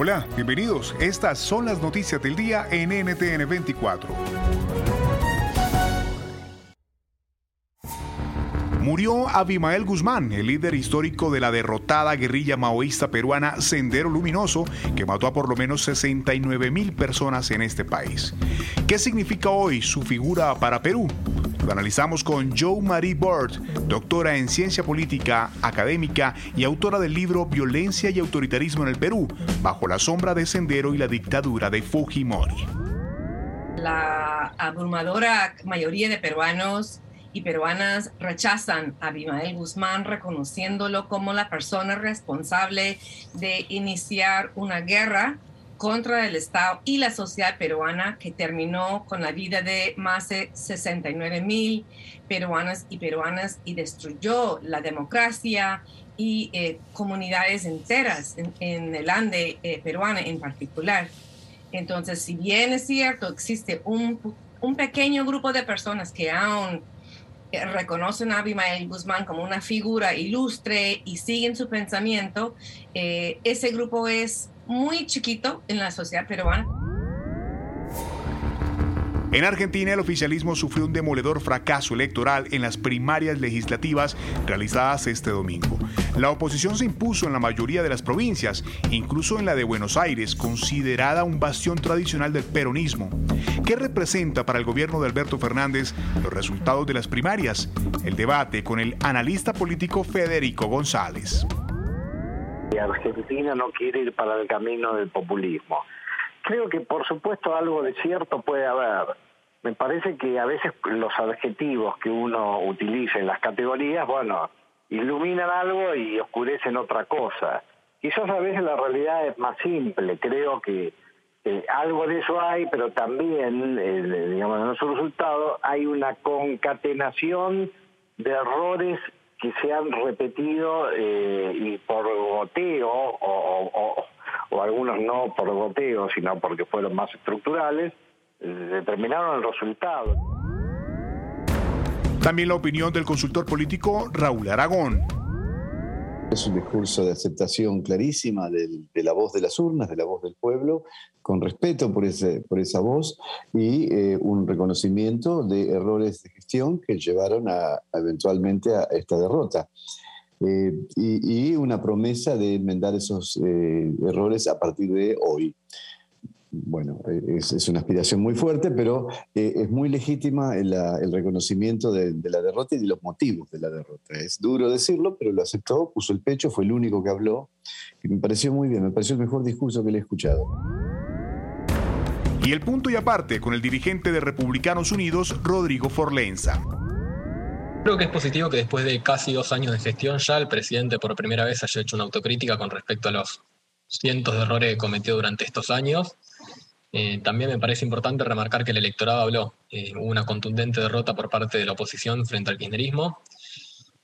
Hola, bienvenidos. Estas son las noticias del día en NTN 24. Murió Abimael Guzmán, el líder histórico de la derrotada guerrilla maoísta peruana Sendero Luminoso, que mató a por lo menos 69 mil personas en este país. ¿Qué significa hoy su figura para Perú? Lo analizamos con Joe Marie Bird, doctora en ciencia política, académica y autora del libro Violencia y autoritarismo en el Perú, bajo la sombra de Sendero y la dictadura de Fujimori. La abrumadora mayoría de peruanos y peruanas rechazan a Abimael Guzmán, reconociéndolo como la persona responsable de iniciar una guerra contra el Estado y la sociedad peruana que terminó con la vida de más de 69 mil peruanas y peruanas y destruyó la democracia y eh, comunidades enteras en, el Ande eh, peruano en particular. Entonces, si bien es cierto, existe un, un pequeño grupo de personas que aún reconocen a Abimael Guzmán como una figura ilustre y siguen su pensamiento, ese grupo es muy chiquito en la sociedad peruana. En Argentina, el oficialismo sufrió un demoledor fracaso electoral en las primarias legislativas realizadas este domingo. La oposición se impuso en la mayoría de las provincias, incluso en la de Buenos Aires, considerada un bastión tradicional del peronismo. ¿Qué representa para el gobierno de Alberto Fernández los resultados de las primarias? El debate con el analista político Federico González. Argentina no quiere ir para el camino del populismo. Creo que por supuesto algo de cierto puede haber. Me parece que a veces los adjetivos que uno utiliza en las categorías, bueno, iluminan algo y oscurecen otra cosa. Quizás a veces la realidad es más simple. Creo que algo de eso hay, pero también, eh, digamos, en nuestro resultado hay una concatenación de errores que se han repetido eh, y por goteo, o, algunos no por goteo, sino porque fueron más estructurales, eh, determinaron el resultado. También la opinión del consultor político Raúl Aragón. Es un discurso de aceptación clarísima de la voz de las urnas, de la voz del pueblo, con respeto por, ese, por esa voz y eh, un reconocimiento de errores de gestión que llevaron a, eventualmente a esta derrota. Eh, y, una promesa de enmendar esos eh, errores a partir de hoy bueno, es, una aspiración muy fuerte, pero eh, es muy legítima el, reconocimiento de, la derrota y de los motivos de la derrota. Es duro decirlo, pero lo aceptó, puso el pecho, fue el único que habló, y me pareció muy bien, me pareció el mejor discurso que le he escuchado. Y el punto y aparte con el dirigente de Republicanos Unidos, Rodrigo Forlenza. Creo que es positivo que después de casi dos años de gestión ya el presidente por primera vez haya hecho una autocrítica con respecto a los cientos de errores que cometió durante estos años eh, también me parece importante remarcar que el electorado habló. Eh, hubo una contundente derrota por parte de la oposición frente al kirchnerismo.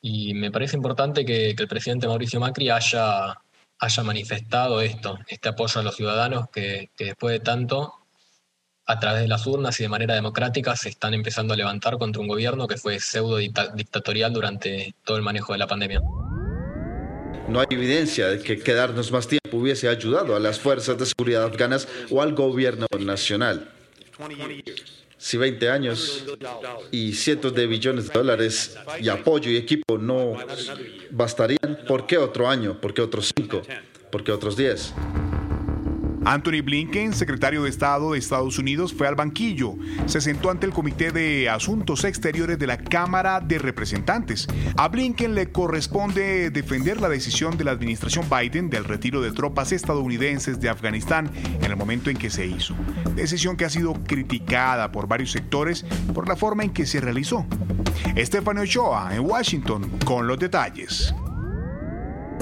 Y me parece importante que, el presidente Mauricio Macri haya, haya manifestado esto, este apoyo a los ciudadanos que, que después de tanto, a través de las urnas y de manera democrática, se están empezando a levantar contra un gobierno que fue pseudo dictatorial durante todo el manejo de la pandemia. No hay evidencia de que quedarnos más tiempo hubiese ayudado a las fuerzas de seguridad afganas o al gobierno nacional. si 20 años y cientos de billones de dólares y apoyo y equipo no bastarían, ¿por qué otro año? ¿Por qué otros 5? ¿Por qué otros 10? Anthony Blinken, secretario de Estado de Estados Unidos, fue al banquillo. Se sentó ante el Comité de Asuntos Exteriores de la Cámara de Representantes. A Blinken le corresponde defender la decisión de la administración Biden del retiro de tropas estadounidenses de Afganistán en el momento en que se hizo. Decisión que ha sido criticada por varios sectores por la forma en que se realizó. Estefano Ochoa, en Washington, con los detalles.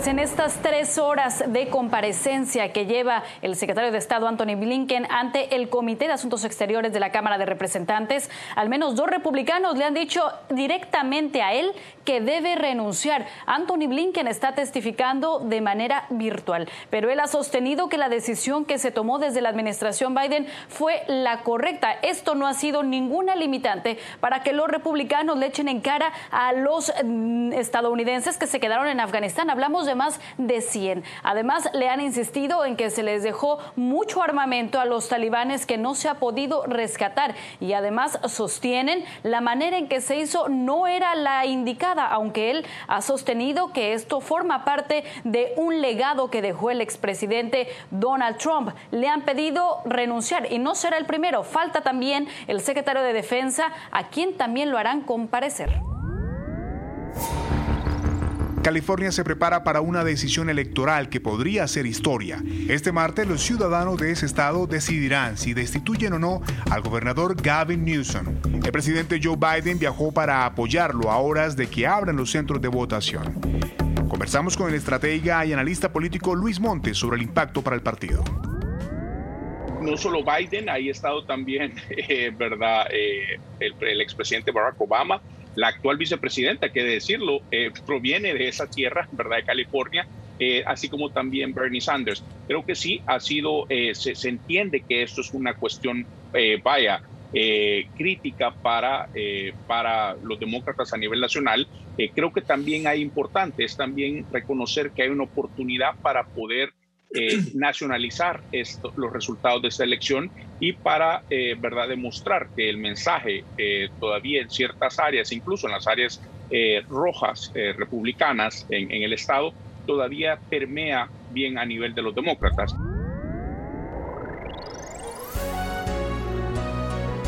En estas tres horas de comparecencia que lleva el secretario de Estado Anthony Blinken ante el Comité de Asuntos Exteriores de la Cámara de Representantes, al menos dos republicanos le han dicho directamente a él que debe renunciar. Anthony Blinken está testificando de manera virtual, pero él ha sostenido que la decisión que se tomó desde la administración Biden fue la correcta. Esto no ha sido ninguna limitante para que los republicanos le echen en cara a los mm, estadounidenses que se quedaron en Afganistán. Hablamos de más de 100. Además, le han insistido en que se les dejó mucho armamento a los talibanes que no se ha podido rescatar y además sostienen la manera en que se hizo no era la indicada, aunque él ha sostenido que esto forma parte de un legado que dejó el expresidente Donald Trump. Le han pedido renunciar y no será el primero. Falta también el secretario de Defensa, a quien también lo harán comparecer. California se prepara para una decisión electoral que podría ser historia. Este martes los ciudadanos de ese estado decidirán si destituyen o no al gobernador Gavin Newsom. El presidente Joe Biden viajó para apoyarlo a horas de que abran los centros de votación. Conversamos con el estratega y analista político Luis Montes sobre el impacto para el partido no solo Biden, ahí ha estado también, eh, ¿verdad? Eh, el, el, expresidente Barack Obama, la actual vicepresidenta, que de decirlo, eh, proviene de esa tierra, ¿verdad?, de California, eh, así como también Bernie Sanders. Creo que sí, ha sido, eh, se, se, entiende que esto es una cuestión, vaya, crítica para, para los demócratas a nivel nacional. creo que también hay importante, es también reconocer que hay una oportunidad para poder eh, nacionalizar esto, los resultados de esta elección y para eh, verdad demostrar que el mensaje eh, todavía en ciertas áreas, incluso en las áreas eh, rojas eh, republicanas en, en el estado, todavía permea bien a nivel de los demócratas.